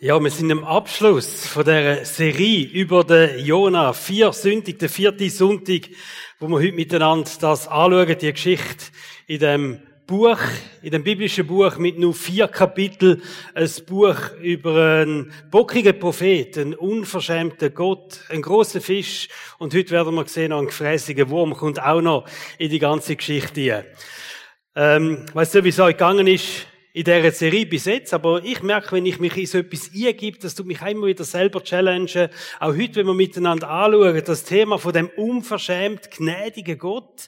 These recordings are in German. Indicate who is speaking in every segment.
Speaker 1: Ja, wir sind am Abschluss von der Serie über den Jona. Vier Sündig, der vierte Sonntag, wo wir heute miteinander das anschauen, die Geschichte in dem Buch, in dem biblischen Buch mit nur vier Kapitel, ein Buch über einen bockigen Prophet, einen unverschämten Gott, einen großen Fisch und heute werden wir sehen, ein gefräßiger Wurm kommt auch noch in die ganze Geschichte Ähm, weißt du, wie es euch gegangen ist? In dieser Serie bis jetzt, aber ich merke, wenn ich mich in so etwas eingebe, das tut mich immer wieder selber challengen. Auch heute, wenn wir miteinander anschauen, das Thema von dem unverschämt gnädigen Gott,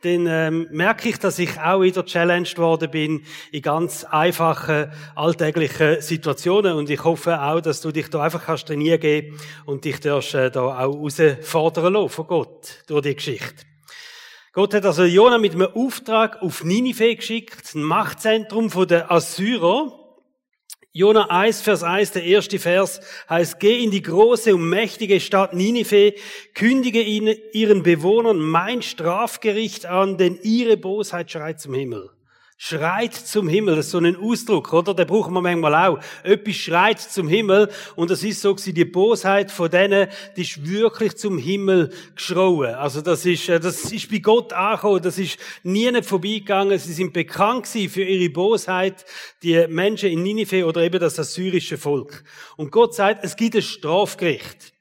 Speaker 1: dann ähm, merke ich, dass ich auch wieder challenged worden bin in ganz einfachen, alltäglichen Situationen und ich hoffe auch, dass du dich da einfach kannst trainieren und dich darfst, äh, da auch herausfordern lassen von Gott durch die Geschichte. Gott hat also Jona mit einem Auftrag auf Ninive geschickt, ein Machtzentrum der Assyrer. Jona 1, Vers 1, der erste Vers heißt, geh in die große und mächtige Stadt Ninive, kündige ihnen, ihren Bewohnern mein Strafgericht an, denn ihre Bosheit schreit zum Himmel schreit zum Himmel. Das ist so ein Ausdruck, oder? Den brauchen wir manchmal auch. Etwas schreit zum Himmel. Und das ist so, die Bosheit von denen, die ist wirklich zum Himmel geschrauen. Also das ist, äh, das ist bei Gott angekommen. Das ist nie nicht vorbeigegangen. Sie sind bekannt für ihre Bosheit, die Menschen in Ninive oder eben das assyrische Volk. Und Gott sagt, es gibt ein Strafgericht.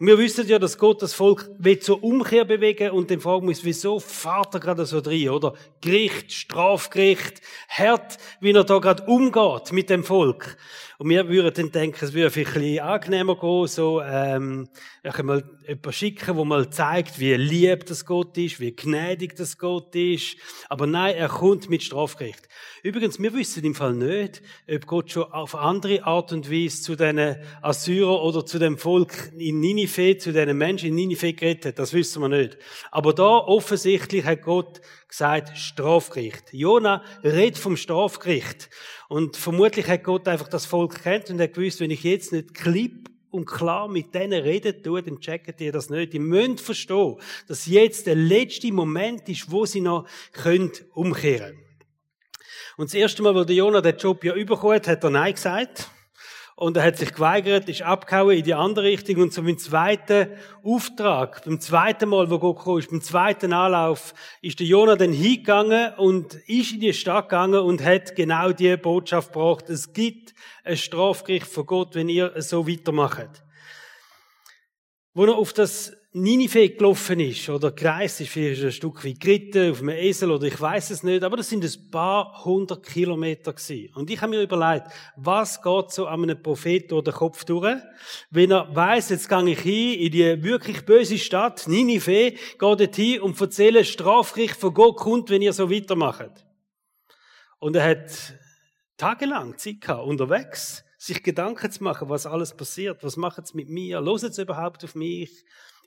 Speaker 1: Und wir wissen ja, dass Gott das Volk will zur Umkehr bewegen und den fragen muss, wieso fahrt er gerade so drin, oder? Gericht, Strafgericht, hart, wie er da gerade umgeht mit dem Volk. Und wir würden dann denken, es würde vielleicht ein bisschen angenehmer gehen, so, ähm, ich kann mal jemanden schicken, wo mal zeigt, wie lieb das Gott ist, wie gnädig das Gott ist. Aber nein, er kommt mit Strafgericht. Übrigens, wir wissen im Fall nicht, ob Gott schon auf andere Art und Weise zu diesen Assyrer oder zu dem Volk in Ninive, zu diesen Menschen in Ninive geredet hat. Das wissen wir nicht. Aber da offensichtlich hat Gott gesagt, Strafgericht. Jona redet vom Strafgericht. Und vermutlich hat Gott einfach das Volk kennt und hat gewusst, wenn ich jetzt nicht klipp und klar mit denen reden tue, dann checken die das nicht. Die müssen verstehen, dass jetzt der letzte Moment ist, wo sie noch können umkehren Und das erste Mal, wo der Jonah den Job ja überkommen hat, hat er Nein gesagt. Und er hat sich geweigert, ist abgehauen in die andere Richtung. Und so beim zweiten Auftrag, beim zweiten Mal, wo Gott kam, ist, beim zweiten Anlauf, ist der Jonah dann hingegangen und ist in die Stadt gegangen und hat genau die Botschaft gebracht. Es gibt ein Strafgericht von Gott, wenn ihr so weitermacht. Wo er auf das Ninive gelaufen ist oder gereist ist, vielleicht ein Stück wie geritten, auf einem Esel oder ich weiß es nicht, aber das sind ein paar hundert Kilometer gewesen. Und ich habe mir überlegt, was geht so an einem Prophet durch den Kopf durch, wenn er weiß, jetzt gehe ich hin in die wirklich böse Stadt, Ninive, gehe dort hin und erzähle, Strafgericht von Gott kommt, wenn ihr so weitermacht. Und er hat tagelang Zeit gehabt, unterwegs, sich Gedanken zu machen, was alles passiert, was macht es mit mir, los es überhaupt auf mich,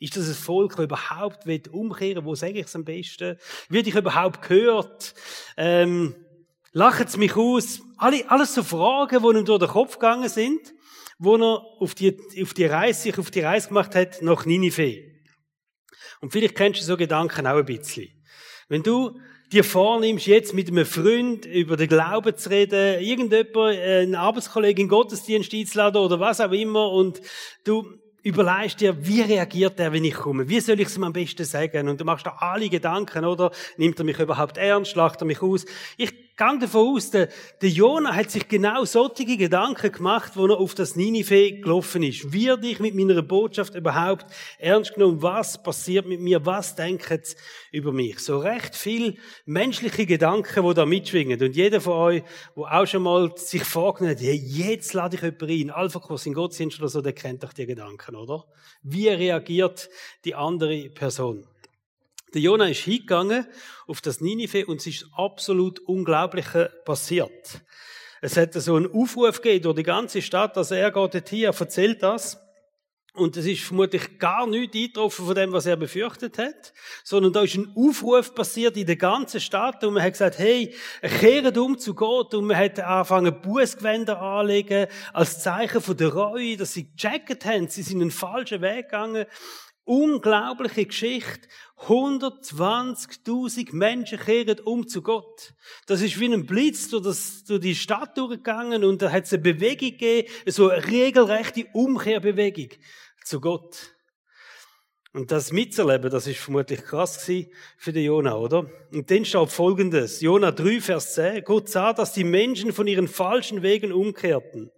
Speaker 1: ist das ein Volk, das überhaupt umkehren will? Wo sage ich es am besten? Wird ich überhaupt gehört? Ähm, lacht es mich aus? Alle, alles so Fragen, die ihm durch den Kopf gegangen sind, wo er auf die, auf die Reise, sich auf die Reise gemacht hat nach Ninive. Und vielleicht kennst du so Gedanken auch ein bisschen. Wenn du dir vornimmst, jetzt mit einem Freund über den Glauben zu reden, irgendjemand, äh, ein Arbeitskollege in Gottesdienst einzuladen oder was auch immer, und du überlegst dir, wie reagiert er, wenn ich komme? Wie soll ich es ihm am besten sagen? Und du machst da alle Gedanken, oder? Nimmt er mich überhaupt ernst? Lacht er mich aus? Ich gehe davon aus, der, der Jona hat sich genau solche Gedanken gemacht, wo er auf das Ninive gelaufen ist. Wird ich mit meiner Botschaft überhaupt ernst genommen? Was passiert mit mir? Was denken sie über mich? So recht viel menschliche Gedanken, die da mitschwingen. Und jeder von euch, der auch schon mal sich vorgenommen hat, hey, jetzt lade ich jemanden rein, Alpha-Kurs in Gottesdienst oder so, der kennt doch die Gedanken, oder? Wie reagiert die andere Person? Der Jona ist hingegangen auf das Ninive und es ist absolut Unglaubliche passiert. Es hat so einen Aufruf gegeben durch die ganze Stadt, dass er geht dorthin, er erzählt das. Und es ist vermutlich gar nichts eingetroffen von dem, was er befürchtet hat, sondern da ist ein Aufruf passiert in der ganzen Stadt und man hat gesagt, hey, kehrt um zu Gott und man hat angefangen, Bußgewänder anlegen als Zeichen von der Reue, dass sie gecheckt haben, sie sind einen falschen Weg gegangen Unglaubliche Geschichte. 120.000 Menschen kehren um zu Gott. Das ist wie ein Blitz durch, das, durch die Stadt durchgegangen und da hat es eine Bewegung gegeben, so eine regelrechte Umkehrbewegung zu Gott. Und das mitzuerleben, das ist vermutlich krass für den Jona, oder? Und dann steht folgendes. Jona 3, Vers 10. Gott sah, dass die Menschen von ihren falschen Wegen umkehrten.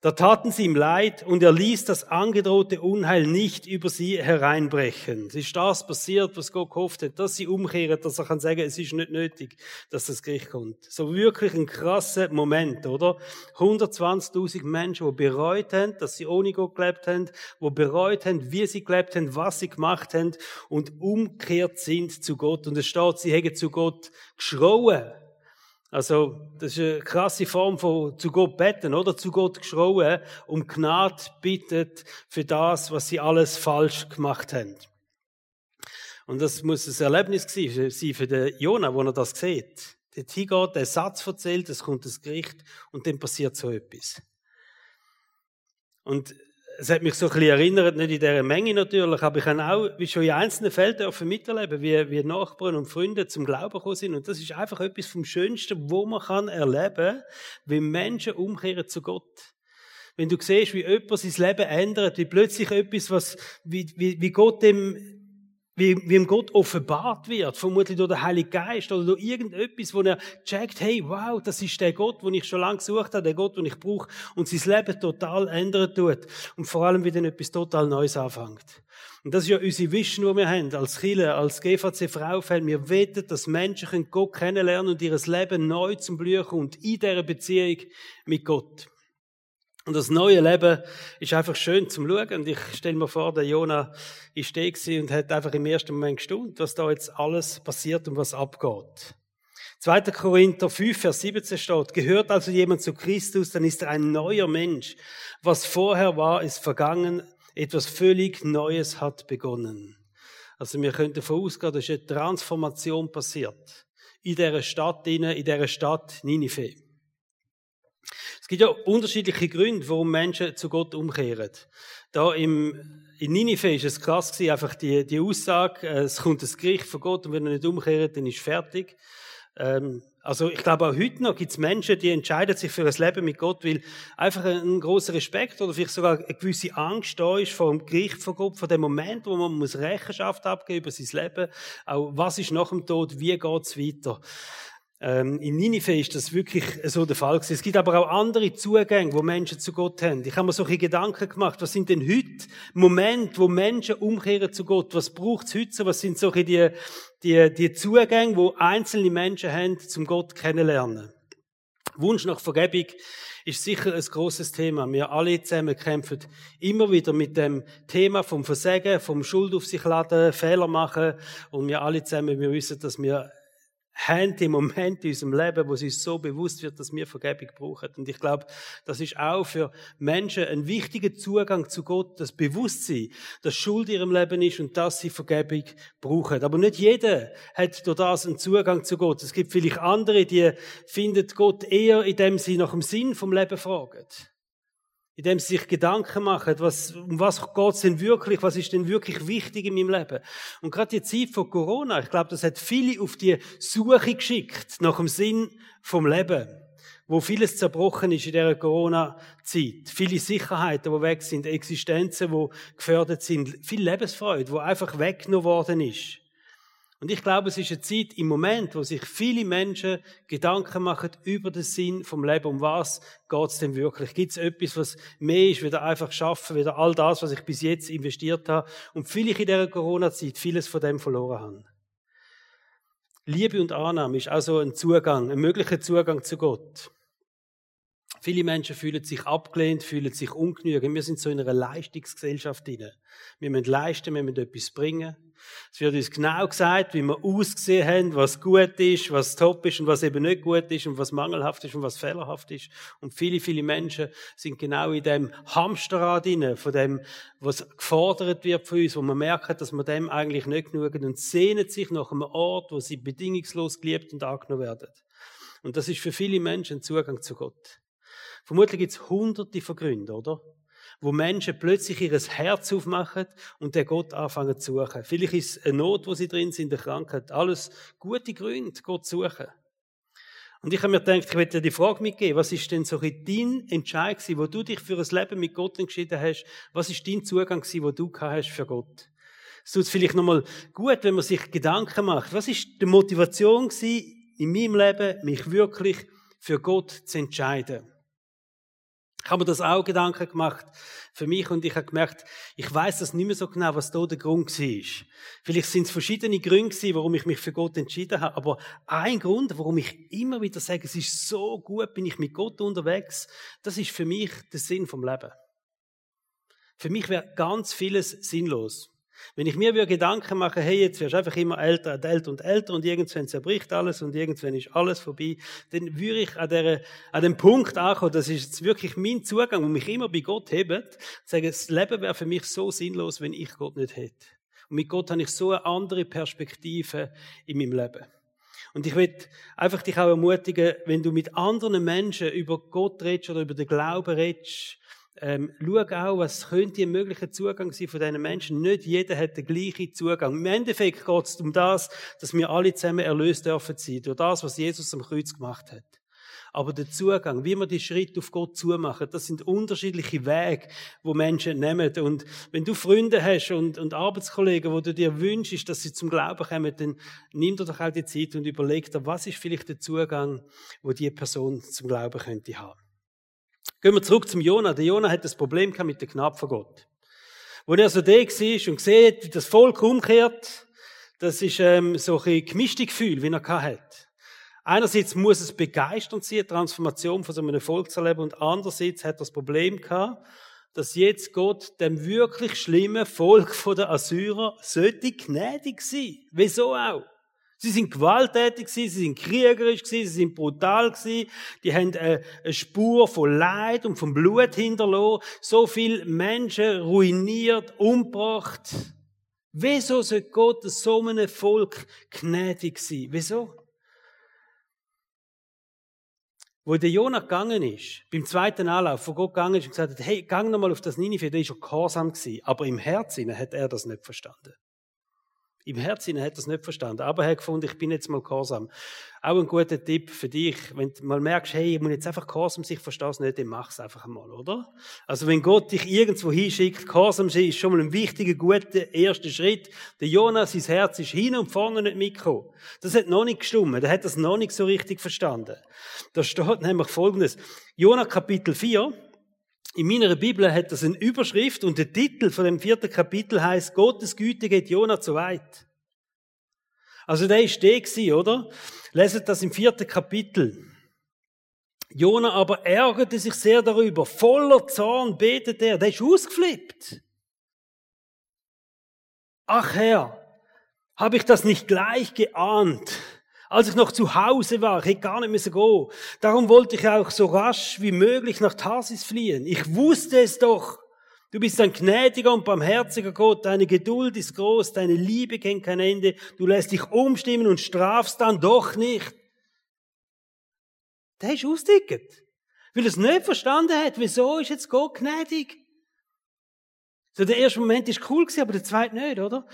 Speaker 1: Da taten sie ihm leid und er ließ das angedrohte Unheil nicht über sie hereinbrechen. Es ist das passiert, was Gott gehofft hat, dass sie umkehren, dass er kann sagen, es ist nicht nötig, dass das Gericht kommt. So wirklich ein krasser Moment, oder? 120.000 Menschen, die bereut haben, dass sie ohne Gott gelebt haben, die bereut haben, wie sie gelebt haben, was sie gemacht haben und umkehrt sind zu Gott. Und es steht, sie haben zu Gott geschrauen. Also, das ist eine krasse Form von zu Gott beten, oder? Zu Gott geschrauen, um Gnade bittet für das, was sie alles falsch gemacht haben. Und das muss ein Erlebnis sein für den Jona, wo er das sieht. Der Tiger, der Satz erzählt, es kommt das Gericht und dann passiert so etwas. Und es hat mich so ein bisschen erinnert, nicht in dieser Menge natürlich, aber ich habe auch, wie schon in einzelnen Fällen dürfen miterleben, wie, wie Nachbarn und Freunde zum Glauben gekommen sind. Und das ist einfach etwas vom Schönsten, wo man kann erleben, wie Menschen umkehren zu Gott. Wenn du siehst, wie jemand sein Leben ändert, wie plötzlich etwas, was, wie, wie, wie Gott dem wie, wie ihm Gott offenbart wird, vermutlich durch den Heiligen Geist oder durch irgendetwas, wo er checkt, hey, wow, das ist der Gott, den ich schon lange gesucht habe, der Gott, den ich brauche, und sein Leben total ändern tut. Und vor allem wieder etwas total Neues anfängt. Und das ist ja unsere Vision, die wir haben, als Chile, als GVC Fraufeld. Wir weten, dass Menschen Gott kennenlernen und ihr Leben neu zum Blühen kommt in dieser Beziehung mit Gott. Und das neue Leben ist einfach schön zum Schauen. Und ich stelle mir vor, der Jona ist da und hat einfach im ersten Moment gestaunt, was da jetzt alles passiert und was abgeht. 2. Korinther 5, Vers 17 steht, gehört also jemand zu Christus, dann ist er ein neuer Mensch. Was vorher war, ist vergangen, etwas völlig Neues hat begonnen. Also wir könnten davon ausgehen, dass eine Transformation passiert. In dieser Stadt, in dieser Stadt Ninive. Es gibt ja unterschiedliche Gründe, warum Menschen zu Gott umkehren. Da im, in Ninive ist es krass gewesen, einfach die, die Aussage, äh, es kommt das Gericht von Gott und wenn er nicht umkehrt, dann ist fertig. Ähm, also ich glaube auch heute noch gibt es Menschen, die entscheiden sich für ein Leben mit Gott, weil einfach ein großer Respekt oder vielleicht sogar eine gewisse Angst da ist vor dem Gericht von Gott, vor dem Moment, wo man muss Rechenschaft abgeben über sein Leben, auch was ist nach dem Tod, wie geht's weiter. Ähm, in Ninive ist das wirklich so der Fall gewesen. Es gibt aber auch andere Zugänge, wo Menschen zu Gott haben. Ich habe mir solche Gedanken gemacht, was sind denn heute Momente, wo Menschen umkehren zu Gott? Was braucht es heute? Was sind solche die, die, die Zugänge, wo einzelne Menschen haben, zum Gott kennenlernen? Wunsch nach Vergebung ist sicher ein großes Thema. Wir alle zusammen kämpfen immer wieder mit dem Thema vom Versagen, vom Schuld auf sich laden, Fehler machen. Und wir alle zusammen, wir wissen, dass wir haben die Momente in unserem Leben, wo es uns so bewusst wird, dass wir Vergebung brauchen. Und ich glaube, das ist auch für Menschen ein wichtiger Zugang zu Gott, das Bewusstsein, dass Schuld in ihrem Leben ist und dass sie Vergebung brauchen. Aber nicht jeder hat durch das einen Zugang zu Gott. Es gibt vielleicht andere, die finden Gott eher, indem sie nach dem Sinn vom Leben fragen indem sie sich Gedanken machen, was, um was geht denn wirklich, was ist denn wirklich wichtig in meinem Leben. Und gerade die Zeit von Corona, ich glaube, das hat viele auf die Suche geschickt nach dem Sinn vom Leben, wo vieles zerbrochen ist in dieser Corona-Zeit. Viele Sicherheiten, die weg sind, Existenzen, die gefördert sind, viel Lebensfreude, die einfach weggenommen worden ist. Und ich glaube, es ist eine Zeit im Moment, wo sich viele Menschen Gedanken machen über den Sinn vom Leben. Um was geht es denn wirklich? Gibt es etwas, was mehr ist, wieder einfach schaffen, wieder all das, was ich bis jetzt investiert habe und vielleicht in dieser Corona-Zeit vieles von dem verloren habe. Liebe und Annahme ist also ein Zugang, ein möglicher Zugang zu Gott. Viele Menschen fühlen sich abgelehnt, fühlen sich ungenügend. Wir sind so in einer Leistungsgesellschaft drin. Wir müssen leisten, wir müssen etwas bringen. Es wird uns genau gesagt, wie wir ausgesehen haben, was gut ist, was top ist und was eben nicht gut ist und was mangelhaft ist und was fehlerhaft ist. Und viele, viele Menschen sind genau in dem Hamsterrad drin, von dem, was gefordert wird von uns, wo man merkt, dass man dem eigentlich nicht genügen und sehnen sich nach einem Ort, wo sie bedingungslos geliebt und angenommen werden. Und das ist für viele Menschen ein Zugang zu Gott. Vermutlich gibt es hunderte von Gründen, oder? wo Menschen plötzlich ihr Herz aufmachen und den Gott anfangen zu suchen. Vielleicht ist es eine Not, wo sie drin sind, eine Krankheit. Alles gute Gründe, Gott zu suchen. Und ich habe mir gedacht, ich werde dir die Frage mitgeben, was ist denn so dein Entscheid gewesen, wo du dich für ein Leben mit Gott entschieden hast? Was ist dein Zugang gewesen, wo du hast für Gott? Es tut vielleicht nochmal gut, wenn man sich Gedanken macht. Was ist die Motivation gewesen, in meinem Leben, mich wirklich für Gott zu entscheiden? Ich habe mir das auch Gedanken gemacht für mich und ich habe gemerkt, ich weiß das nicht mehr so genau, was da der Grund war. Vielleicht sind es verschiedene Gründe gewesen, warum ich mich für Gott entschieden habe, aber ein Grund, warum ich immer wieder sage, es ist so gut, bin ich mit Gott unterwegs, das ist für mich der Sinn vom Leben. Für mich wäre ganz vieles sinnlos. Wenn ich mir Gedanken mache, hey, jetzt wirst du einfach immer älter und älter und älter und irgendwann zerbricht alles und irgendwann ist alles vorbei, dann würde ich an, der, an dem Punkt ankommen, das ist jetzt wirklich mein Zugang, wo mich immer bei Gott hebt, sagen, das Leben wäre für mich so sinnlos, wenn ich Gott nicht hätte. Und mit Gott habe ich so eine andere Perspektive in meinem Leben. Und ich will einfach dich auch ermutigen, wenn du mit anderen Menschen über Gott redest oder über den Glauben redest, ähm, schau auch, was könnte ein möglicher Zugang sein von diesen Menschen. Nicht jeder hat den gleichen Zugang. Im Endeffekt geht es um das, dass wir alle zusammen erlöst dürfen sein, durch das, was Jesus am Kreuz gemacht hat. Aber der Zugang, wie wir die Schritte auf Gott zumachen, das sind unterschiedliche Wege, wo Menschen nehmen. Und wenn du Freunde hast und, und Arbeitskollegen, wo du dir wünschst, dass sie zum Glauben kommen, dann nimm dir doch auch die Zeit und überleg dir, was ist vielleicht der Zugang, wo die Person zum Glauben könnte haben. Gehen wir zurück zum Jona. Der Jona hat das Problem mit dem Knapp von Gott. Wo er so da war und sieht, wie das Volk umkehrt, das ist ähm, so ein gemischtes Gefühl, wie er hat. Einerseits muss es begeisternd sein, die Transformation von so einem Volk zu erleben, und andererseits hat er das Problem gehabt, dass jetzt Gott dem wirklich schlimmen Volk der Assyrer gnädig sein. Wieso auch? Sie sind gewalttätig sie sind kriegerisch sie sind brutal Die haben eine Spur von Leid und von Blut hinterlassen. So viele Menschen ruiniert, umgebracht. Wieso soll Gott so einem Volk gnädig sein? Wieso? Wo der Jonah gegangen ist, beim zweiten Anlauf, wo Gott gegangen ist und gesagt hat, hey, gang nochmal auf das Ninive, der ist schon gehorsam gewesen. Aber im Herzen hat er das nicht verstanden. Im Herzen hat er es nicht verstanden, aber er hat gefunden, ich bin jetzt mal gehorsam. Auch ein guter Tipp für dich, wenn du mal merkst, hey, ich muss jetzt einfach gehorsam sein, ich verstehe es nicht, dann mach es einfach mal, oder? Also wenn Gott dich irgendwo hinschickt, gehorsam sein ist schon mal ein wichtiger, guter erster Schritt. Der Jonas, sein Herz ist hin und vorne nicht mitgekommen. Das hat noch nicht gestummt, er hat das noch nicht so richtig verstanden. Da steht nämlich Folgendes. Jonas Kapitel 4, in meiner Bibel hat das eine Überschrift und der Titel von dem vierten Kapitel heißt Gottes Güte geht Jona zu weit. Also der ist der gewesen, oder? Leset das im vierten Kapitel. Jona aber ärgerte sich sehr darüber. Voller Zorn betet er. Der ist ausgeflippt. Ach Herr, habe ich das nicht gleich geahnt? Als ich noch zu Hause war, hätte gar nicht müssen gehen. Darum wollte ich auch so rasch wie möglich nach Tarsis fliehen. Ich wusste es doch. Du bist ein gnädiger und barmherziger Gott. Deine Geduld ist groß. Deine Liebe kennt kein Ende. Du lässt dich umstimmen und strafst dann doch nicht. Der ist ausdicket. Weil er es nicht verstanden hat. Wieso ist jetzt Gott gnädig? So, der erste Moment ist cool gewesen, aber der zweite nicht, oder?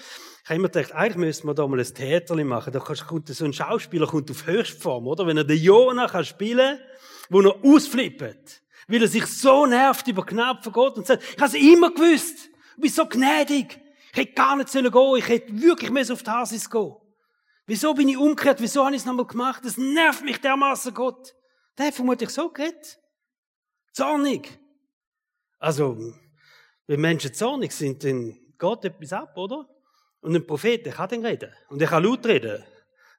Speaker 1: Ich habe immer gedacht, eigentlich müssten wir da mal ein Theater machen. Da kommt so ein Schauspieler kommt auf Höchstform, oder? Wenn er den Jonah kann spielen, wo er ausflippt. Weil er sich so nervt über Gnade von Gott und sagt, ich habe es immer gewusst. Du bist so gnädig. Ich hätte gar nicht sollen gehen. Ich hätte wirklich mehr auf die Hasis gehen. Wieso bin ich umgekehrt? Wieso habe ich es nochmal gemacht? Das nervt mich dermaßen Gott. Der hat vermutlich so geredet. Zornig. Also, wenn Menschen zornig sind, dann geht etwas ab, oder? Und ein Prophet, der kann dann reden. Und er kann laut reden.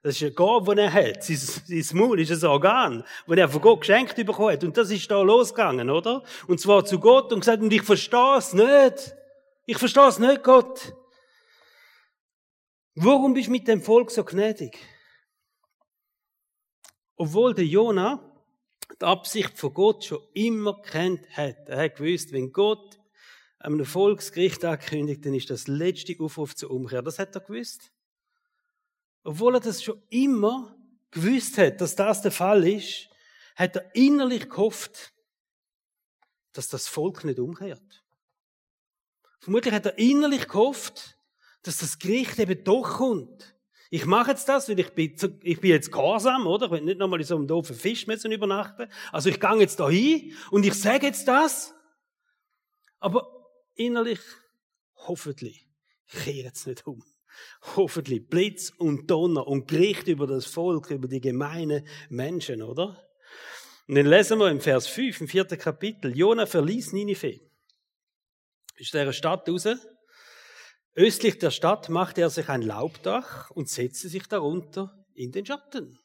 Speaker 1: Das ist ein Gabe, den er hat. Sein, sein Maul ist ein Organ, das er von Gott geschenkt bekommen hat. Und das ist da losgegangen, oder? Und zwar zu Gott und gesagt, und ich verstehe es nicht. Ich verstehe es nicht, Gott. Warum bist du mit dem Volk so gnädig? Obwohl der Jonah die Absicht von Gott schon immer kennt hat. Er hat gewusst, wenn Gott einem Volksgericht ankündigt, dann ist das letzte Aufruf zur Umkehr. Das hat er gewusst. Obwohl er das schon immer gewusst hat, dass das der Fall ist, hat er innerlich gehofft, dass das Volk nicht umkehrt. Vermutlich hat er innerlich gehofft, dass das Gericht eben doch kommt. Ich mache jetzt das, weil ich bin, ich bin jetzt gehorsam, oder? Ich will nicht nochmal in so einem doofen Fisch übernachten. Also ich gehe jetzt da hin und ich sage jetzt das. Aber innerlich, hoffentlich, kehrt es nicht um. Hoffentlich Blitz und Donner und Gericht über das Volk, über die gemeinen Menschen, oder? Und dann lesen wir im Vers 5, im vierten Kapitel, Jona verließ Ninive. Ist der Stadt raus Östlich der Stadt machte er sich ein Laubdach und setzte sich darunter in den Schatten.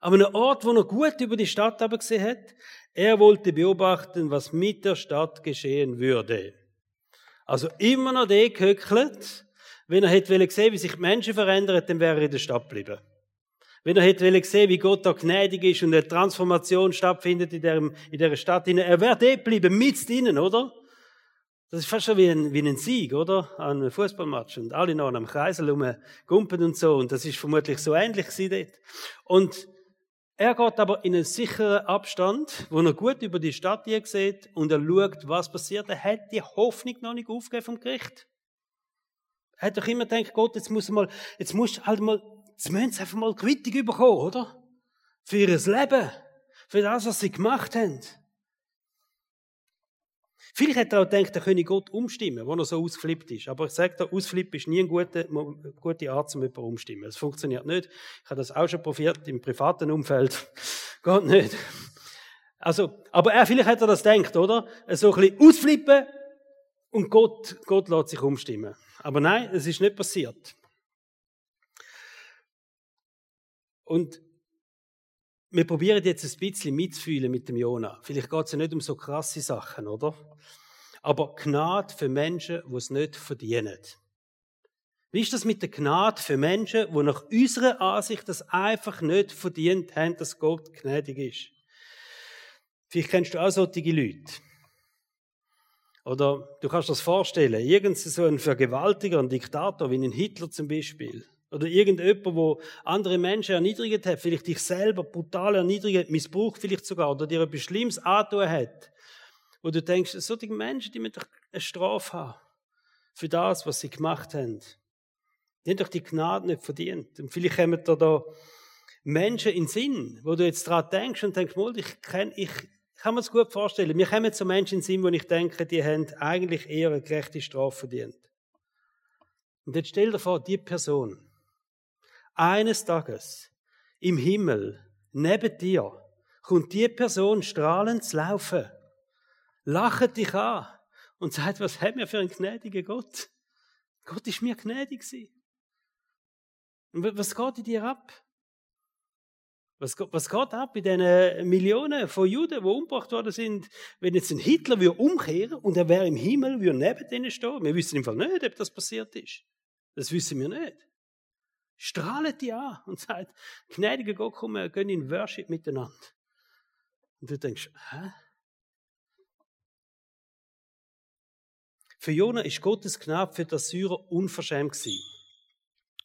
Speaker 1: Aber ein Ort, wo er gut über die Stadt aber gesehen hat, er wollte beobachten, was mit der Stadt geschehen würde. Also immer noch der gehöckelt. Wenn er hätte gesehen, wie sich die Menschen verändern, dann wäre er in der Stadt geblieben. Wenn er hätte gesehen, wie Gott da gnädig ist und eine Transformation stattfindet in der, in der Stadt, er wäre dort geblieben, mit ihnen, oder? Das ist fast schon wie ein, wie ein Sieg, oder? An einem Fußballmatch. Und alle noch am Kreisel rumgumpen und so. Und das ist vermutlich so ähnlich dort. Und er geht aber in einen sicheren Abstand, wo er gut über die Stadt hier sieht und er schaut, was passiert. Er hat die Hoffnung noch nicht aufgegeben vom Gericht. Er hat doch immer gedacht, Gott, jetzt muss mal, jetzt muss halt mal, jetzt müssen sie einfach mal Quittung bekommen, oder? Für ihr Leben. Für das, was sie gemacht haben. Vielleicht hat er auch gedacht, er könne Gott umstimmen, wo er so ausflippt ist. Aber ich sage dir, ausflippen ist nie eine gute, gute Art, um jemanden umstimmen. Das funktioniert nicht. Ich habe das auch schon probiert im privaten Umfeld. Geht nicht. Also, aber er, vielleicht hat er das gedacht, oder? So ein bisschen ausflippen und Gott, Gott lässt sich umstimmen. Aber nein, es ist nicht passiert. Und wir probieren jetzt ein bisschen mitzufühlen mit dem Jona. Vielleicht geht es ja nicht um so krasse Sachen, oder? Aber Gnade für Menschen, die es nicht verdienen. Wie ist das mit der Gnade für Menschen, die nach unserer Ansicht das einfach nicht verdient haben, dass Gott gnädig ist? Vielleicht kennst du auch solche Leute. Oder du kannst dir das vorstellen, irgend so ein Vergewaltiger, ein Diktator, wie ein Hitler zum Beispiel. Oder irgendjemand, wo andere Menschen erniedrigt hat, vielleicht dich selber brutal erniedrigt, missbraucht vielleicht sogar, oder dir etwas Schlimmes antun hat. Wo du denkst, solche Menschen, die müssen doch eine Strafe haben. Für das, was sie gemacht haben. Die haben doch die Gnade nicht verdient. Und vielleicht kommen da, da Menschen in den Sinn, wo du jetzt daran denkst und denkst, mal, ich, ich kann mir das gut vorstellen. Mir kommen so Menschen in den Sinn, wo ich denke, die haben eigentlich eher eine gerechte Strafe verdient. Und jetzt stell dir vor, die Person, eines Tages im Himmel neben dir kommt die Person strahlend zu laufen, lacht dich an und sagt, was haben wir für einen gnädigen Gott? Gott ist mir gnädig gewesen. Und was geht in dir ab? Was, was geht ab in diesen Millionen von Juden, die umgebracht worden sind, wenn jetzt ein Hitler würde umkehren und er wäre im Himmel, würde neben denen stehen? Wir wissen im Fall nicht, ob das passiert ist. Das wissen wir nicht strahlt die an und sagt, gnädiger Gott, komm, wir gehen in Worship miteinander. Und du denkst, hä? Für Jona ist Gottes Gnade für das Syrer unverschämt gewesen.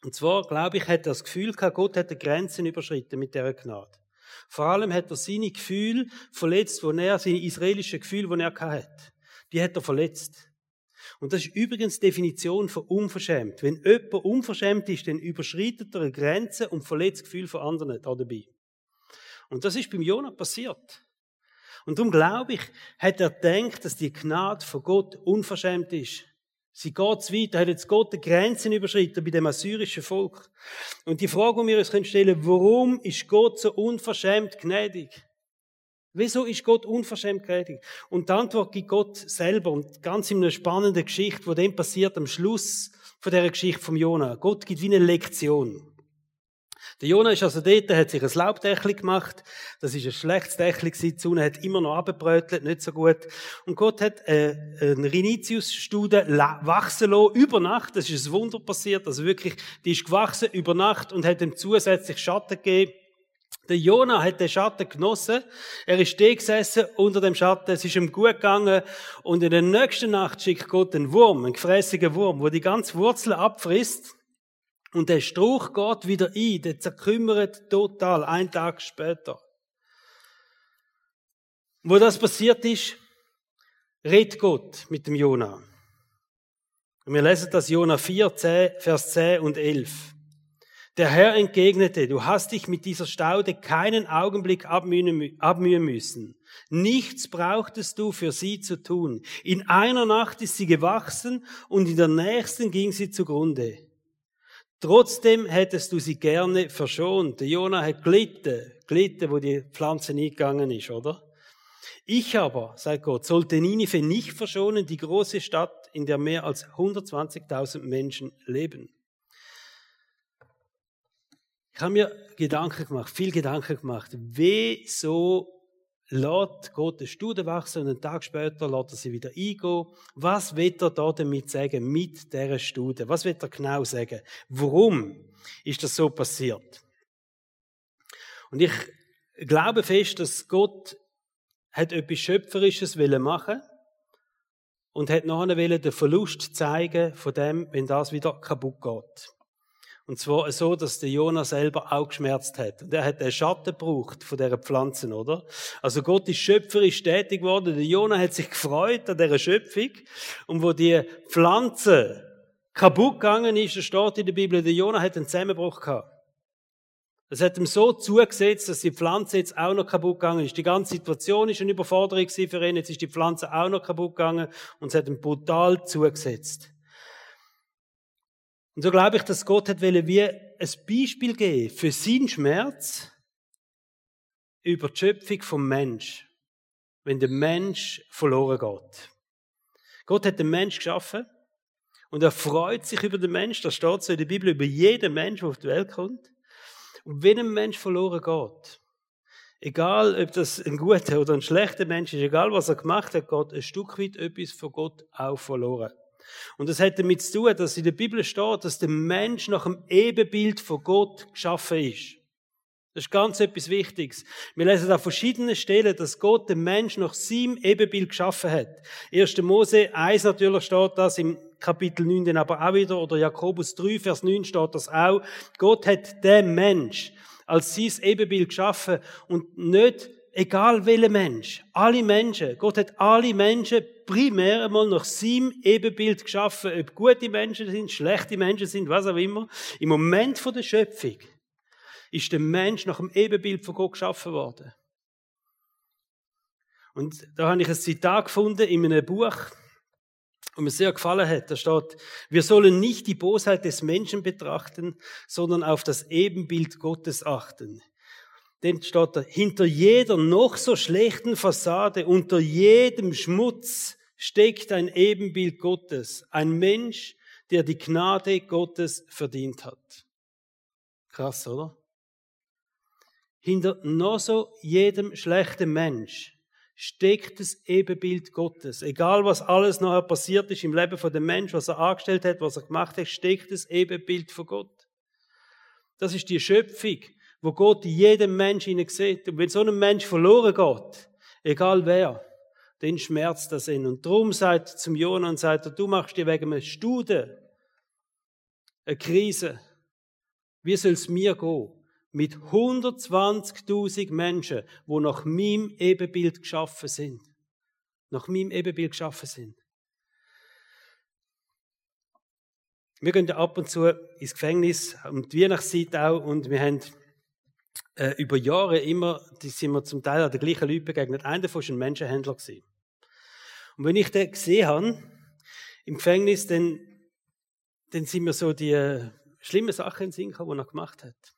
Speaker 1: Und zwar, glaube ich, hat er das Gefühl gehabt, Gott hätte Grenzen überschritten mit dieser Gnade. Vor allem hat er seine Gefühle verletzt, wo er, seine israelischen Gefühle, die er hatte, die hat er verletzt. Und das ist übrigens die Definition von unverschämt. Wenn jemand unverschämt ist, dann überschreitet er eine Grenze und verletzt das Gefühl von anderen dabei. Und das ist beim Jonah passiert. Und darum glaube ich, hat er gedacht, dass die Gnade von Gott unverschämt ist. Sie geht zu weit, da hat jetzt Gott die Grenzen überschritten bei dem assyrischen Volk. Und die Frage, die wir uns stellen können, warum ist Gott so unverschämt gnädig? Wieso ist Gott unverschämt gnädig? Und die Antwort gibt Gott selber und ganz in einer spannenden Geschichte, wo dem passiert am Schluss von der Geschichte vom Jona. Gott gibt wie eine Lektion. Der Jona ist also dort, der hat sich ein Laubdächli gemacht. Das ist ein schlechtes Dächli gewesen. Die Sonne hat immer noch abgebrötelt, nicht so gut. Und Gott hat äh, einen Rinitius-Stude wachsen lassen, über Nacht. Das ist ein Wunder passiert. Also wirklich, die ist gewachsen über Nacht und hat ihm zusätzlich Schatten gegeben. Der Jona hat den Schatten genossen. Er ist da gesessen unter dem Schatten. Es ist ihm gut gegangen. Und in der nächsten Nacht schickt Gott einen Wurm, einen gefräßigen Wurm, wo die ganze Wurzel abfrisst. Und der Strauch geht wieder ein. Der zerkümmert total. Ein Tag später. Wo das passiert ist, redet Gott mit dem Jona. Wir lesen das Jona 4, 10, Vers 10 und 11. Der Herr entgegnete, du hast dich mit dieser Staude keinen Augenblick abmühen müssen. Nichts brauchtest du für sie zu tun. In einer Nacht ist sie gewachsen und in der nächsten ging sie zugrunde. Trotzdem hättest du sie gerne verschont. Der Jona hat gelitten, gelitten, wo die Pflanze nie gegangen ist, oder? Ich aber, sagt Gott, sollte Ninive nicht verschonen, die große Stadt, in der mehr als 120.000 Menschen leben. Ich habe mir Gedanken gemacht, viel Gedanken gemacht. Wieso lässt Gott eine Studie wachsen und einen Tag später lässt er sie wieder eingehen? Was wird er da damit sagen, mit dieser Studie? Was wird er genau sagen? Warum ist das so passiert? Und ich glaube fest, dass Gott hat etwas Schöpferisches machen und hat nachher den Verlust zeigen von dem, wenn das wieder kaputt geht. Und zwar so, dass der Jonah selber auch geschmerzt hat. Und er hat den Schatten gebraucht von dieser Pflanzen, oder? Also Gott ist schöpferisch tätig geworden. Der Jonah hat sich gefreut an dieser Schöpfung. Und wo die Pflanze kaputt gegangen ist, da steht in der Bibel, der Jonah hat einen Zusammenbruch gehabt. Es hat ihm so zugesetzt, dass die Pflanze jetzt auch noch kaputt gegangen ist. Die ganze Situation ist eine Überforderung für ihn. Jetzt ist die Pflanze auch noch kaputt gegangen und es hat ihm brutal zugesetzt. Und so glaube ich, dass Gott hat wie ein Beispiel geben für seinen Schmerz über die Schöpfung vom Mensch, wenn der Mensch verloren geht. Gott hat den Mensch geschaffen und er freut sich über den Mensch. Das steht so in der Bibel über jeden Mensch, der auf die Welt kommt. Und wenn ein Mensch verloren geht, egal ob das ein guter oder ein schlechter Mensch ist, egal was er gemacht hat, geht ein Stück weit etwas von Gott auch verloren. Und das hat damit zu tun, dass in der Bibel steht, dass der Mensch nach dem Ebenbild von Gott geschaffen ist. Das ist ganz etwas Wichtiges. Wir lesen an verschiedenen Stellen, dass Gott den Mensch nach seinem Ebenbild geschaffen hat. 1. Mose 1 natürlich steht das im Kapitel 9 dann aber auch wieder, oder Jakobus 3, Vers 9 steht das auch. Gott hat den Mensch als sein Ebenbild geschaffen und nicht egal welcher Mensch, alle Menschen, Gott hat alle Menschen primär einmal nach seinem Ebenbild geschaffen, ob gute Menschen sind, schlechte Menschen sind, was auch immer. Im Moment der Schöpfung ist der Mensch nach dem Ebenbild von Gott geschaffen worden. Und da habe ich ein Zitat gefunden in einem Buch, und mir sehr gefallen hat. Da steht, wir sollen nicht die Bosheit des Menschen betrachten, sondern auf das Ebenbild Gottes achten. Denn steht hinter jeder noch so schlechten Fassade, unter jedem Schmutz steckt ein Ebenbild Gottes, ein Mensch, der die Gnade Gottes verdient hat. Krass, oder? Hinter noch so jedem schlechten Mensch steckt das Ebenbild Gottes. Egal was alles nachher passiert ist im Leben von dem Menschen, was er angestellt hat, was er gemacht hat, steckt das Ebenbild von Gott. Das ist die Schöpfung, wo Gott in jedem Menschen hinein sieht. Und wenn so ein Mensch verloren geht, egal wer, dann schmerzt das ihn. Und darum sagt zum Jonah und sagt er, du machst dir wegen einer Studie eine Krise. Wie soll es mir gehen? mit 120.000 Menschen, wo nach meinem Ebenbild geschaffen sind. Nach meinem Ebenbild geschaffen sind. Wir gehen ab und zu ins Gefängnis, um die Weihnachtszeit auch, und wir haben äh, über Jahre immer, die sind wir zum Teil an den gleichen Leuten begegnet. Einer davon war ein Menschenhändler. Gewesen. Und wenn ich den gesehen habe, im Gefängnis, dann, dann sind mir so die äh, schlimmen Sachen in den Sinn gekommen, die er gemacht hat.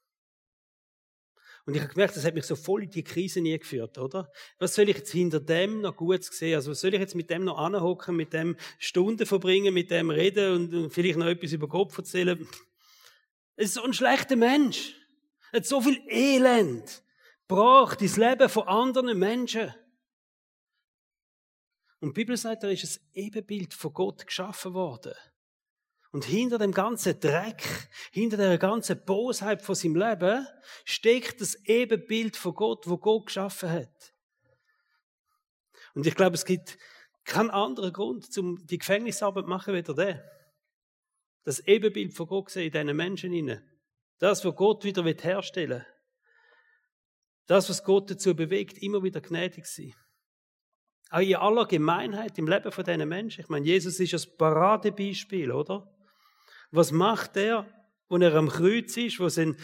Speaker 1: Und ich habe gemerkt, das hat mich so voll in die Krise nie geführt, oder? Was soll ich jetzt hinter dem noch gut sehen? Also was soll ich jetzt mit dem noch anhocken, mit dem Stunden verbringen, mit dem reden und, vielleicht noch etwas über Kopf erzählen? Es ist so ein schlechter Mensch. Hat so viel Elend. Brach das Leben von anderen Menschen. Und die Bibel sagt, er ist ein Ebenbild von Gott geschaffen worden. Und hinter dem ganzen Dreck, hinter der ganzen Bosheit von seinem Leben, steckt das Ebenbild von Gott, wo Gott geschaffen hat. Und ich glaube, es gibt keinen anderen Grund, um die Gefängnisarbeit zu machen, weder der. Das Ebenbild von Gott sehen in diesen Menschen hinein. Das, was Gott wieder herstellen will. Das, was Gott dazu bewegt, immer wieder gnädig sein. Auch in aller Gemeinheit im Leben von diesen Menschen. Ich meine, Jesus ist das Paradebeispiel, oder? Was macht er, wo er am Kreuz ist, wo sie ihn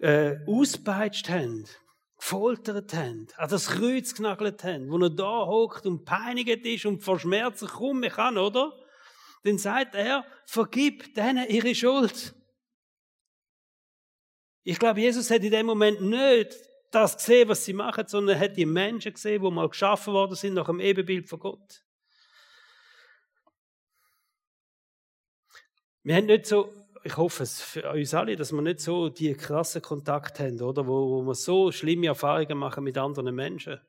Speaker 1: äh, auspeitscht haben, gefoltert haben, an das Kreuz genagelt haben, wo er da hockt und peinigt ist und vor Schmerzen kommen kann, oder? Dann sagt er, vergib denen ihre Schuld. Ich glaube, Jesus hat in dem Moment nicht das gesehen, was sie machen, sondern er hat die Menschen gesehen, die mal geschaffen worden sind nach dem Ebenbild von Gott. Wir haben nicht so, ich hoffe es für uns alle, dass wir nicht so die krassen Kontakte haben, oder? Wo, wo wir so schlimme Erfahrungen machen mit anderen Menschen.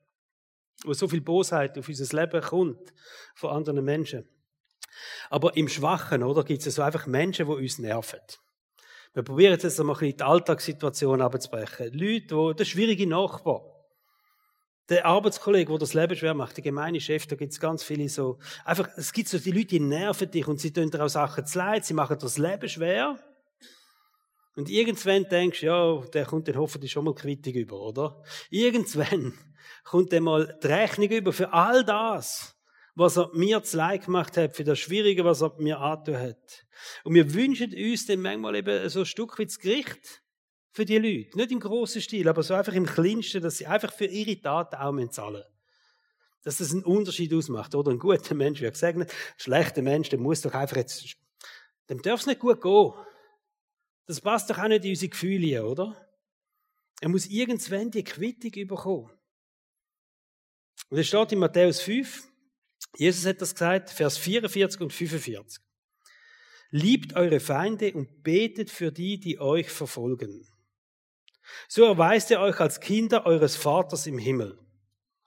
Speaker 1: Wo so viel Bosheit auf unser Leben kommt von anderen Menschen. Aber im Schwachen, oder, gibt es so einfach Menschen, die uns nerven. Wir probieren jetzt einmal ein bisschen die Alltagssituation abzubrechen. Leute, die, der schwierige Nachbar, der Arbeitskollege, der das Leben schwer macht, der gemeine Chef, da gibt es ganz viele so, einfach, es gibt so die Leute, die nerven dich und sie tun dir auch Sachen zu leid, sie machen das Leben schwer. Und irgendwann denkst du, ja, der kommt dann hoffentlich schon mal Quittung über, oder? Irgendwann kommt dann mal die Rechnung über für all das, was er mir zu leid gemacht hat, für das Schwierige, was er mir angetan hat. Und wir wünschen uns dann manchmal eben so ein Stück wie das Gericht für die Leute. Nicht im grossen Stil, aber so einfach im kleinsten, dass sie einfach für ihre Taten auch zahlen müssen. Dass das einen Unterschied ausmacht, oder? Ein guter Mensch wird gesegnet, ein schlechter Mensch, der muss doch einfach jetzt, dem darf es nicht gut gehen. Das passt doch auch nicht in unsere Gefühle, oder? Er muss irgendwann die Quittung bekommen. Und es steht in Matthäus 5, Jesus hat das gesagt, Vers 44 und 45. Liebt eure Feinde und betet für die, die euch verfolgen. So erweist ihr euch als Kinder eures Vaters im Himmel.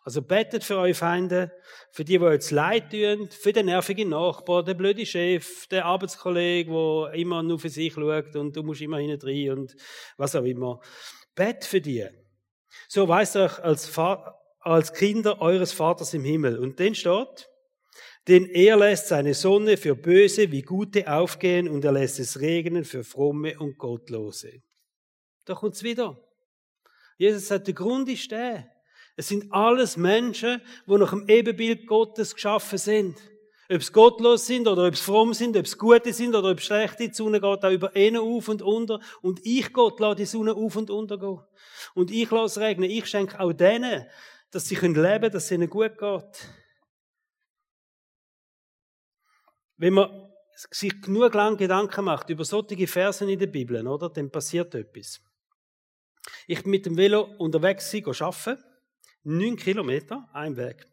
Speaker 1: Also betet für eure Feinde, für die, die euch leid tun, für den nervigen Nachbar, den blöden Chef, den Arbeitskollegen, der immer nur für sich schaut und du musst immer hinten rein und was auch immer. Bet für die. So erweist ihr euch als, als Kinder eures Vaters im Himmel. Und dann steht, denn er lässt seine Sonne für Böse wie Gute aufgehen und er lässt es regnen für Fromme und Gottlose. Da kommt's wieder. Jesus sagt, der Grund ist der. Es sind alles Menschen, die nach dem Ebenbild Gottes geschaffen sind. Ob es gottlos sind oder ob es fromm sind, ob es gute sind oder ob es schlechte, die Sonne geht auch über ihnen auf und unter. Und ich, Gott, lasse die Sonne auf und unter gehen. Und ich lasse regnen. Ich schenke auch denen, dass sie leben können, dass es ihnen gut geht. Wenn man sich genug lang Gedanken macht über solche Versen in der Bibel, oder, dann passiert etwas. Ich bin mit dem Velo unterwegs arbeiten. Neun Kilometer, ein Weg.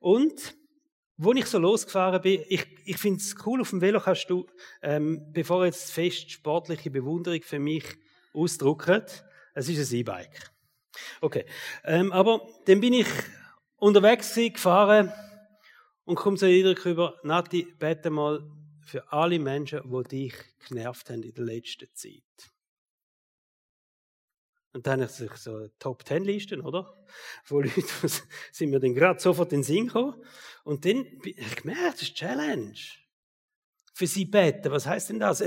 Speaker 1: Und, wo ich so losgefahren bin, ich, ich finde es cool, auf dem Velo kannst du, ähm, bevor jetzt fest sportliche Bewunderung für mich ausdruckt, es ist ein E-Bike. Okay. Ähm, aber dann bin ich unterwegs gefahren und komme so Eindruck über, Nati, bete mal für alle Menschen, die dich genervt haben in der letzten Zeit. Und dann habe ich so Top Ten Listen, oder? Von Leuten, sind mir dann gerade sofort in den Sinn gekommen. Und dann habe ich gemerkt, das ist Challenge. Für sie beten. Was heißt denn das?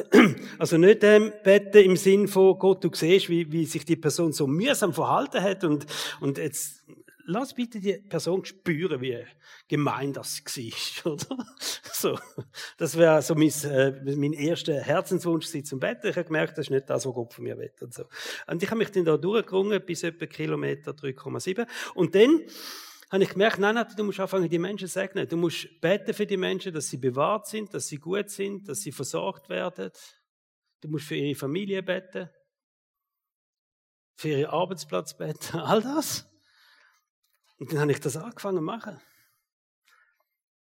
Speaker 1: Also nicht ähm, beten im Sinn von Gott, du siehst, wie, wie sich die Person so mühsam verhalten hat und, und jetzt lass bitte die Person spüren, wie gemein das war, oder? So. Das wäre so mein, äh, mein erster Herzenswunsch zum Bett. Ich habe gemerkt, das ist nicht das, was Gott von mir will. Und, so. und ich habe mich dann da durchgerungen bis etwa Kilometer 3,7. Und dann habe ich gemerkt, nein, nein, du musst anfangen, die Menschen zu segnen. Du musst beten für die Menschen, dass sie bewahrt sind, dass sie gut sind, dass sie versorgt werden. Du musst für ihre Familie beten, für ihren Arbeitsplatz beten, all das. Und dann habe ich das angefangen zu machen.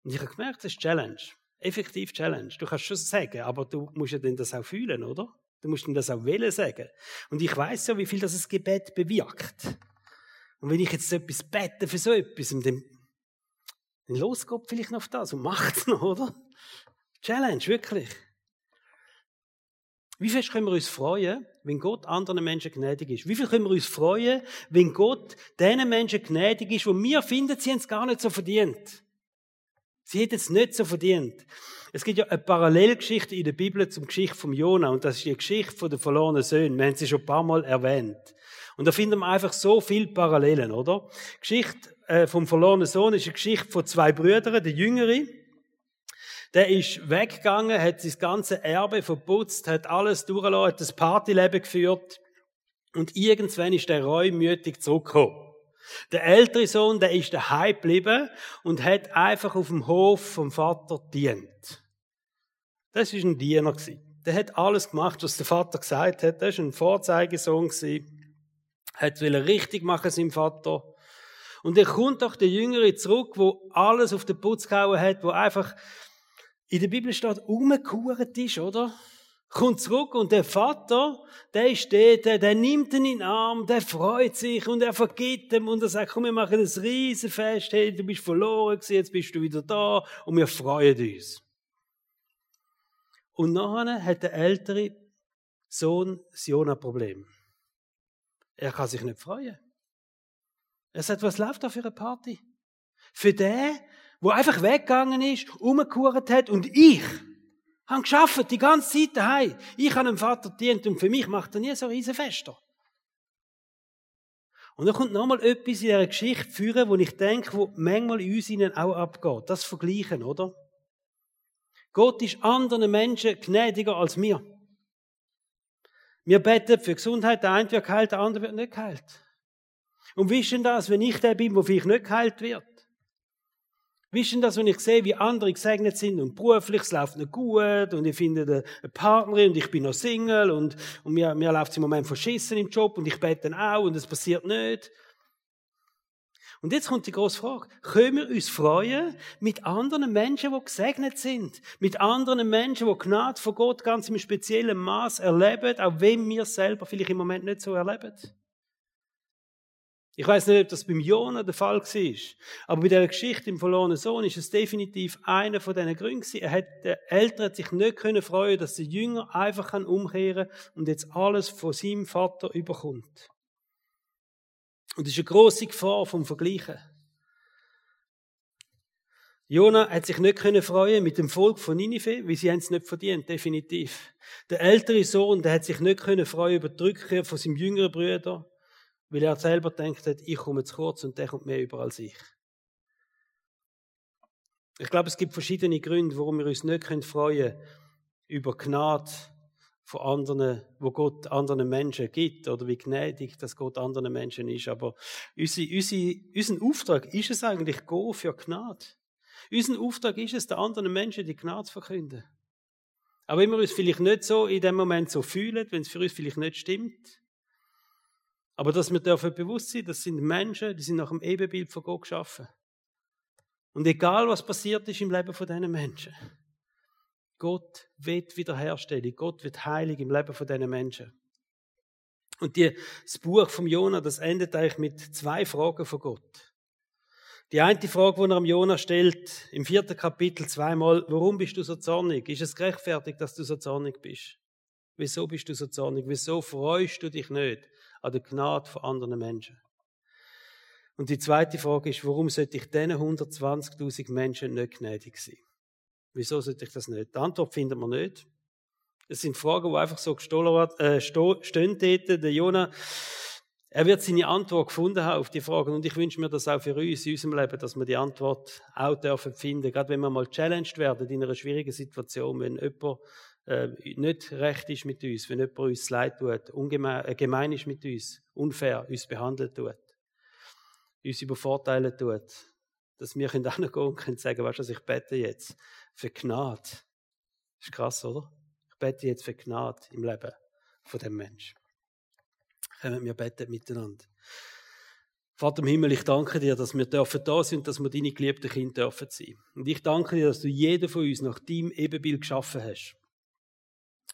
Speaker 1: Und ich habe gemerkt, das ist Challenge. Effektiv Challenge. Du kannst schon sagen, aber du musst ja dann das auch fühlen, oder? Du musst ihm das auch wählen sagen. Und ich weiß ja, wie viel das, das Gebet bewirkt. Und wenn ich jetzt etwas bete für so etwas, dann, dann los Gott vielleicht noch auf das und macht es noch, oder? Challenge, wirklich. Wie viel können wir uns freuen, wenn Gott anderen Menschen gnädig ist? Wie viel können wir uns freuen, wenn Gott denen Menschen gnädig ist, wo wir finden, sie haben es gar nicht so verdient? Sie hätten es nicht so verdient. Es gibt ja eine Parallelgeschichte in der Bibel zum Geschichte von Jona und das ist die Geschichte von den verlorenen Söhnen. Wir haben sie schon ein paar Mal erwähnt. Und da finden wir einfach so viele Parallelen, oder? Die Geschichte äh, vom verlorenen Sohn ist eine Geschichte von zwei Brüdern, der Jüngere. Der ist weggegangen, hat sein ganze Erbe verputzt, hat alles durchgelassen, hat das Partyleben geführt. Und irgendwann ist der reumütig zurückgekommen. Der ältere Sohn, der ist daheim geblieben und hat einfach auf dem Hof vom Vater dient. Das ist ein Diener Der hat alles gemacht, was der Vater gesagt hat. Das war ein Vorzeigesohn Hat richtig machen seinem Vater. Und er kommt doch der Jüngere zurück, wo alles auf den Putz gehauen hat, wo einfach in der Bibel steht, umgekuret ist, oder? Kommt zurück und der Vater, der steht, der, der nimmt ihn in den Arm, der freut sich und er vergibt ihm und er sagt, komm, wir machen ein Riesenfest, hey, du bist verloren gewesen, jetzt bist du wieder da und wir freuen uns. Und nachher hat der ältere Sohn das Jona-Problem. Er kann sich nicht freuen. Er sagt, was läuft da für eine Party? Für den, wo einfach weggegangen ist, umgekehrt hat und ich habe geschafft die ganze Zeit daheim. Ich habe dem Vater dient und für mich macht er nie so riesen Fester. Und dann kommt nochmal etwas in dieser Geschichte führen, wo ich denke, wo manchmal in uns ihnen auch abgeht. Das Vergleichen, oder? Gott ist anderen Menschen gnädiger als mir. Wir beten für Gesundheit, der eine wird geheilt, der andere wird nicht geheilt. Und denn das, wenn ich der bin, wo vielleicht nicht geheilt wird? Wie ist denn das, wenn ich sehe, wie andere gesegnet sind und beruflich, es läuft nicht gut und ich finde eine Partnerin und ich bin noch Single und, und mir, mir läuft es im Moment verschissen im Job und ich bete dann auch und es passiert nicht. Und jetzt kommt die große Frage. Können wir uns freuen mit anderen Menschen, die gesegnet sind? Mit anderen Menschen, die Gnade von Gott ganz im speziellen Maß erleben, auch wenn wir selber vielleicht im Moment nicht so erleben? Ich weiß nicht, ob das beim Jona der Fall war, aber bei der Geschichte im verlorenen Sohn ist es definitiv einer von diesen Gründen Er hat, der Eltern hat sich nicht können freuen, dass der Jünger einfach umkehren kann und jetzt alles von seinem Vater überkommt. Und das ist eine grosse Gefahr vom Vergleichen. Jona hat sich nicht können freuen mit dem Volk von Ninive, weil sie es nicht verdient, definitiv. Der ältere Sohn, der hat sich nicht können freuen über die Rückkehr von seinem jüngeren Bruder, weil er selber denkt hat, ich komme zu kurz und der kommt mehr über als ich. Ich glaube, es gibt verschiedene Gründe, warum wir uns nicht freuen können über Gnade von anderen, wo Gott anderen Menschen gibt oder wie gnädig, dass Gott anderen Menschen ist. Aber unsere, unsere, unser Auftrag ist es eigentlich, go für Gnade. Unser Auftrag ist es, den anderen Menschen die Gnade zu verkünden. Aber wenn wir uns vielleicht nicht so in dem Moment so fühlen, wenn es für uns vielleicht nicht stimmt, aber dass wir dürfen bewusst sein, das sind Menschen, die sind nach dem Ebenbild von Gott geschaffen. Und egal was passiert ist im Leben von diesen Menschen, Gott wird Wiederherstellung, Gott wird heilig im Leben von diesen Menschen. Und die, das Buch vom Jona, das endet eigentlich mit zwei Fragen von Gott. Die eine Frage, die er am Jona stellt, im vierten Kapitel zweimal, warum bist du so zornig? Ist es gerechtfertigt, dass du so zornig bist? Wieso bist du so zornig? Wieso freust du dich nicht an der Gnade von anderen Menschen? Und die zweite Frage ist, warum sollte ich diesen 120.000 Menschen nicht gnädig sein? Wieso sollte ich das nicht? Die Antwort findet man nicht. Es sind Fragen, die einfach so gestohlen äh, stehen dort. Der Jonah, er wird seine Antwort gefunden haben auf die Fragen. Und ich wünsche mir das auch für uns in unserem Leben, dass wir die Antwort auch dürfen finden. Gerade wenn wir mal challenged werden in einer schwierigen Situation, wenn jemand äh, nicht recht ist mit uns, wenn jemand uns leid tut, ungemein, äh, gemein ist mit uns, unfair uns behandelt tut, uns übervorteilen tut, dass wir können gehen und können sagen, weißt du, ich bete jetzt für Gnade. Ist krass, oder? Ich bete jetzt für Gnade im Leben von dem Menschen. Kommen wir beten miteinander. Vater im Himmel, ich danke dir, dass wir dürfen da sind und dass wir deine geliebten Kinder dürfen sein. Und ich danke dir, dass du jeden von uns nach deinem Ebenbild geschaffen hast.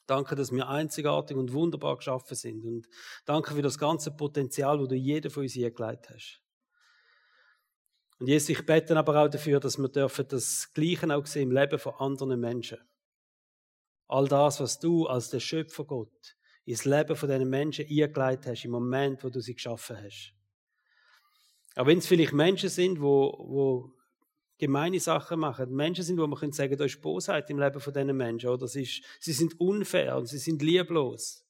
Speaker 1: Danke, dass wir einzigartig und wunderbar geschaffen sind. Und danke für das ganze Potenzial, das du jeden von uns hier gelegt hast. Und Jesus, ich bete aber auch dafür, dass wir dürfen das Gleiche auch sehen im Leben von anderen Menschen. All das, was du als der Schöpfer Gott ins Leben von diesen Menschen eingeleitet hast, im Moment, wo du sie geschaffen hast. Auch wenn es vielleicht Menschen sind, wo, wo gemeine Sachen machen, Menschen sind, wo man können sagen, da ist Bosheit im Leben von diesen Menschen, oder sie, ist, sie sind unfair und sie sind lieblos.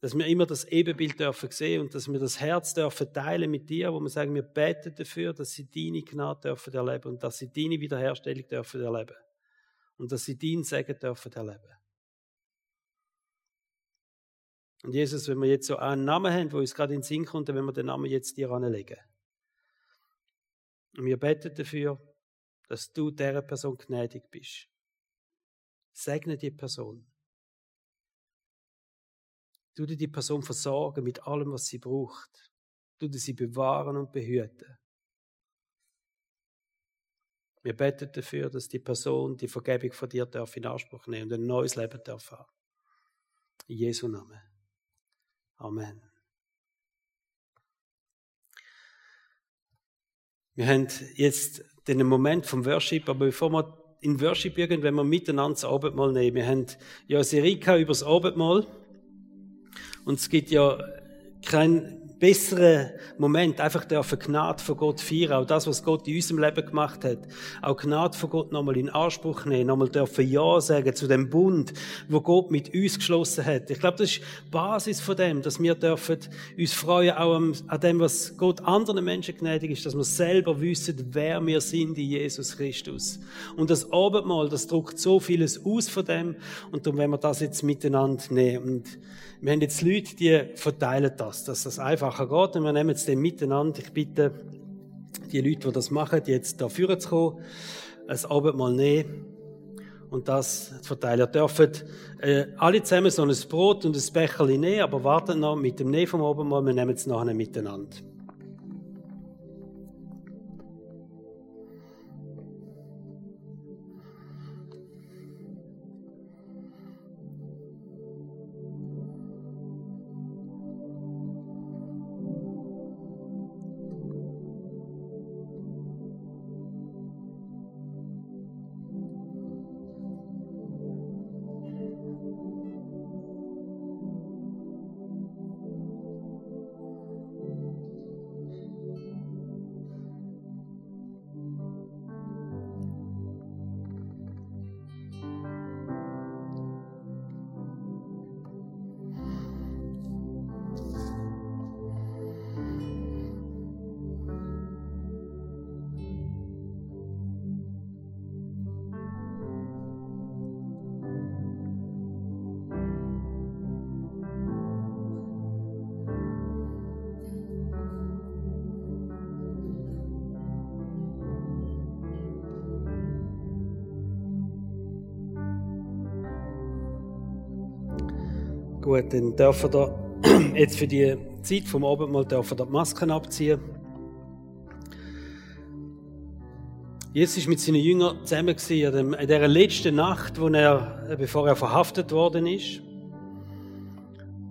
Speaker 1: Dass wir immer das Ebenbild dürfen sehen und dass wir das Herz dürfen teilen mit dir, wo wir sagen, wir beten dafür, dass sie deine Gnade dürfen erleben und dass sie deine Wiederherstellung dürfen erleben. Und dass sie dein Segen dürfen erleben. Und Jesus, wenn wir jetzt so einen Namen haben, wo uns gerade in den Sinn kommt, dann wenn wir den Namen jetzt dir anlegen. Und wir beten dafür, dass du dieser Person gnädig bist. Segne die Person. Du dir die Person versorgen mit allem, was sie braucht. Du dir sie bewahren und behüten. Wir beten dafür, dass die Person die Vergebung von dir darf in Anspruch nehmen und ein neues Leben darf haben. In Jesu Namen. Amen. Wir haben jetzt den Moment vom Worship, aber bevor wir in Worship gehen, wenn wir miteinander das Abendmahl nehmen. Wir haben ja Serie über das Abendmahl. Und es gibt ja kein besseren Moment, einfach dürfen Gnade von Gott feiern, auch das, was Gott in unserem Leben gemacht hat, auch Gnade von Gott nochmal in Anspruch nehmen, nochmal dürfen Ja sagen zu dem Bund, wo Gott mit uns geschlossen hat. Ich glaube, das ist die Basis von dem, dass wir dürfen uns freuen auch an dem, was Gott anderen Menschen gnädig ist, dass wir selber wissen, wer wir sind in Jesus Christus. Und das Abendmahl, das druckt so vieles aus von dem, und darum werden wir das jetzt miteinander nehmen. Und wir haben jetzt Leute, die verteilen das, dass das einfacher geht. Und wir nehmen jetzt den miteinander. Ich bitte die Leute, die das machen, jetzt da vorne zu kommen, ein Abendmahl nehmen und das verteilen. Dürft äh, alle zusammen so ein Brot und ein Becherli nehmen, aber wartet noch mit dem Nehmen vom Abendmahl, wir nehmen es nachher miteinander. Gut, dann dürfen wir jetzt für die Zeit vom Abendmahl dürfen die Masken abziehen. Jesus war mit seinen Jüngern zusammen in dieser letzten Nacht, wo er, bevor er verhaftet worden ist.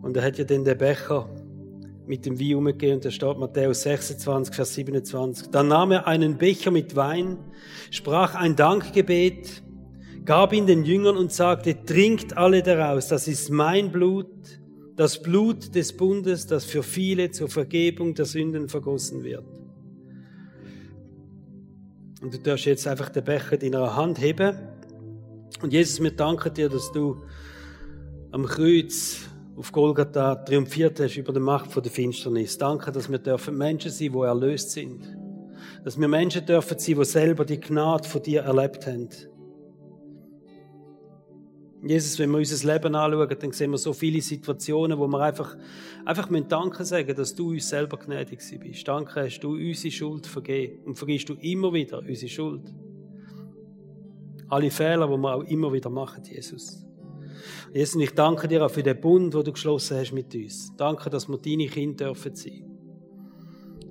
Speaker 1: Und er hat ja dann den Becher mit dem Wein umgegeben und da steht Matthäus 26, Vers 27. Dann nahm er einen Becher mit Wein, sprach ein Dankgebet, gab ihn den Jüngern und sagte, trinkt alle daraus, das ist mein Blut, das Blut des Bundes, das für viele zur Vergebung der Sünden vergossen wird. Und du darfst jetzt einfach den Becher in deiner Hand heben. Und Jesus, wir danken dir, dass du am Kreuz auf Golgatha triumphiert hast über die Macht der Finsternis. Danke, dass wir dürfen Menschen sein, die erlöst sind. Dass wir Menschen dürfen sein, die selber die Gnade von dir erlebt haben. Jesus, wenn wir unser Leben anschauen, dann sehen wir so viele Situationen, wo wir einfach, einfach Danke sagen, dass du uns selber gnädig bist. Danke, hast du unsere Schuld vergeben und vergisst du immer wieder unsere Schuld. Alle Fehler, die wir auch immer wieder machen, Jesus. Jesus, ich danke dir auch für den Bund, den du geschlossen hast mit uns. Danke, dass wir deine Kinder dürfen sein.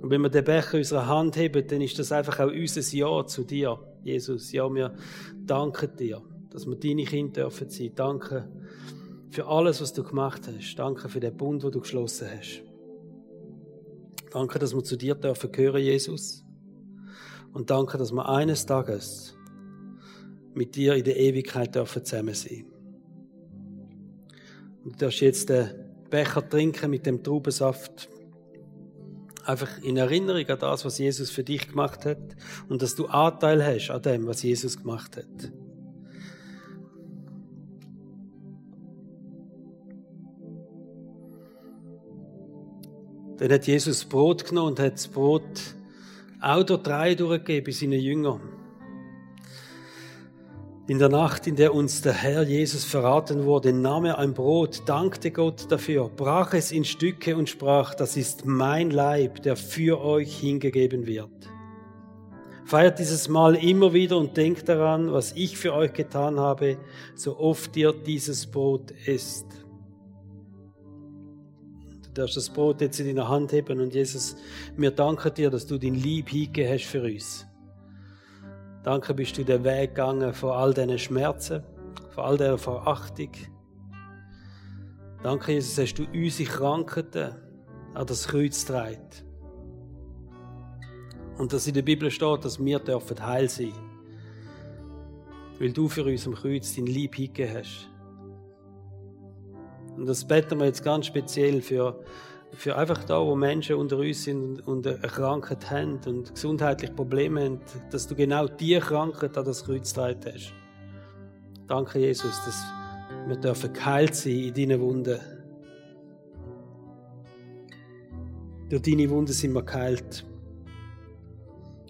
Speaker 1: Und wenn wir den Becher in unserer Hand heben, dann ist das einfach auch unser Ja zu dir, Jesus. Ja, wir danken dir dass wir deine Kinder dürfen sein. Danke für alles, was du gemacht hast. Danke für den Bund, den du geschlossen hast. Danke, dass wir zu dir dürfen gehören, Jesus. Und danke, dass wir eines Tages mit dir in der Ewigkeit dürfen zusammen sein. Und du darfst jetzt den Becher trinken mit dem Traubensaft. Einfach in Erinnerung an das, was Jesus für dich gemacht hat und dass du Anteil hast an dem, was Jesus gemacht hat. Dann hat Jesus Brot genommen und hat das Brot auch durch drei durchgegeben seinen Jüngern. In der Nacht, in der uns der Herr Jesus verraten wurde, nahm er ein Brot, dankte Gott dafür, brach es in Stücke und sprach, das ist mein Leib, der für euch hingegeben wird. Feiert dieses Mal immer wieder und denkt daran, was ich für euch getan habe, so oft ihr dieses Brot esst. Darfst das Brot jetzt in deiner Hand heben und Jesus, mir danke dir, dass du dein Lieb hingegeben hast für uns. Danke, bist du den Weg gegangen von all diesen Schmerzen, von all dieser Verachtung. Danke, Jesus, hast du unsere Krankheiten an das Kreuz getragen. Und dass in der Bibel steht, dass wir dürfen heil sein Weil du für uns am Kreuz dein Lieb hingegeben hast. Und das beten wir jetzt ganz speziell für für einfach da, wo Menschen unter uns sind und eine Krankheit haben und gesundheitliche Probleme haben, dass du genau diese Krankheit an das Kreuz getragen hast. Danke, Jesus, dass wir dürfen geheilt sein in deinen Wunden. Durch deine Wunden sind wir geheilt.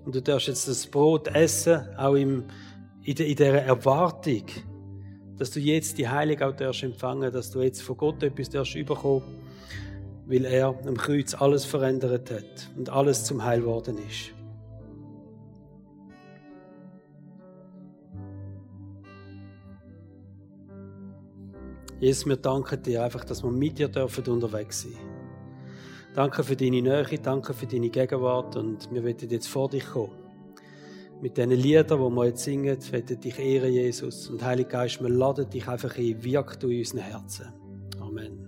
Speaker 1: Und du darfst jetzt das Brot essen, auch im, in, der, in dieser Erwartung, dass du jetzt die Heilung auch darfst empfangen, dass du jetzt von Gott etwas darfst überkommen weil er am Kreuz alles verändert hat und alles zum Heil worden ist. Jesus, wir danken dir einfach, dass wir mit dir dürfen unterwegs sein. Danke für deine Nähe, danke für deine Gegenwart und wir werden jetzt vor dich kommen mit diesen Liedern, die wir jetzt singen, werden dich ehren, Jesus. Und Heiliger Geist, wir laden dich einfach ein, wirkt du in unseren Herzen. Amen.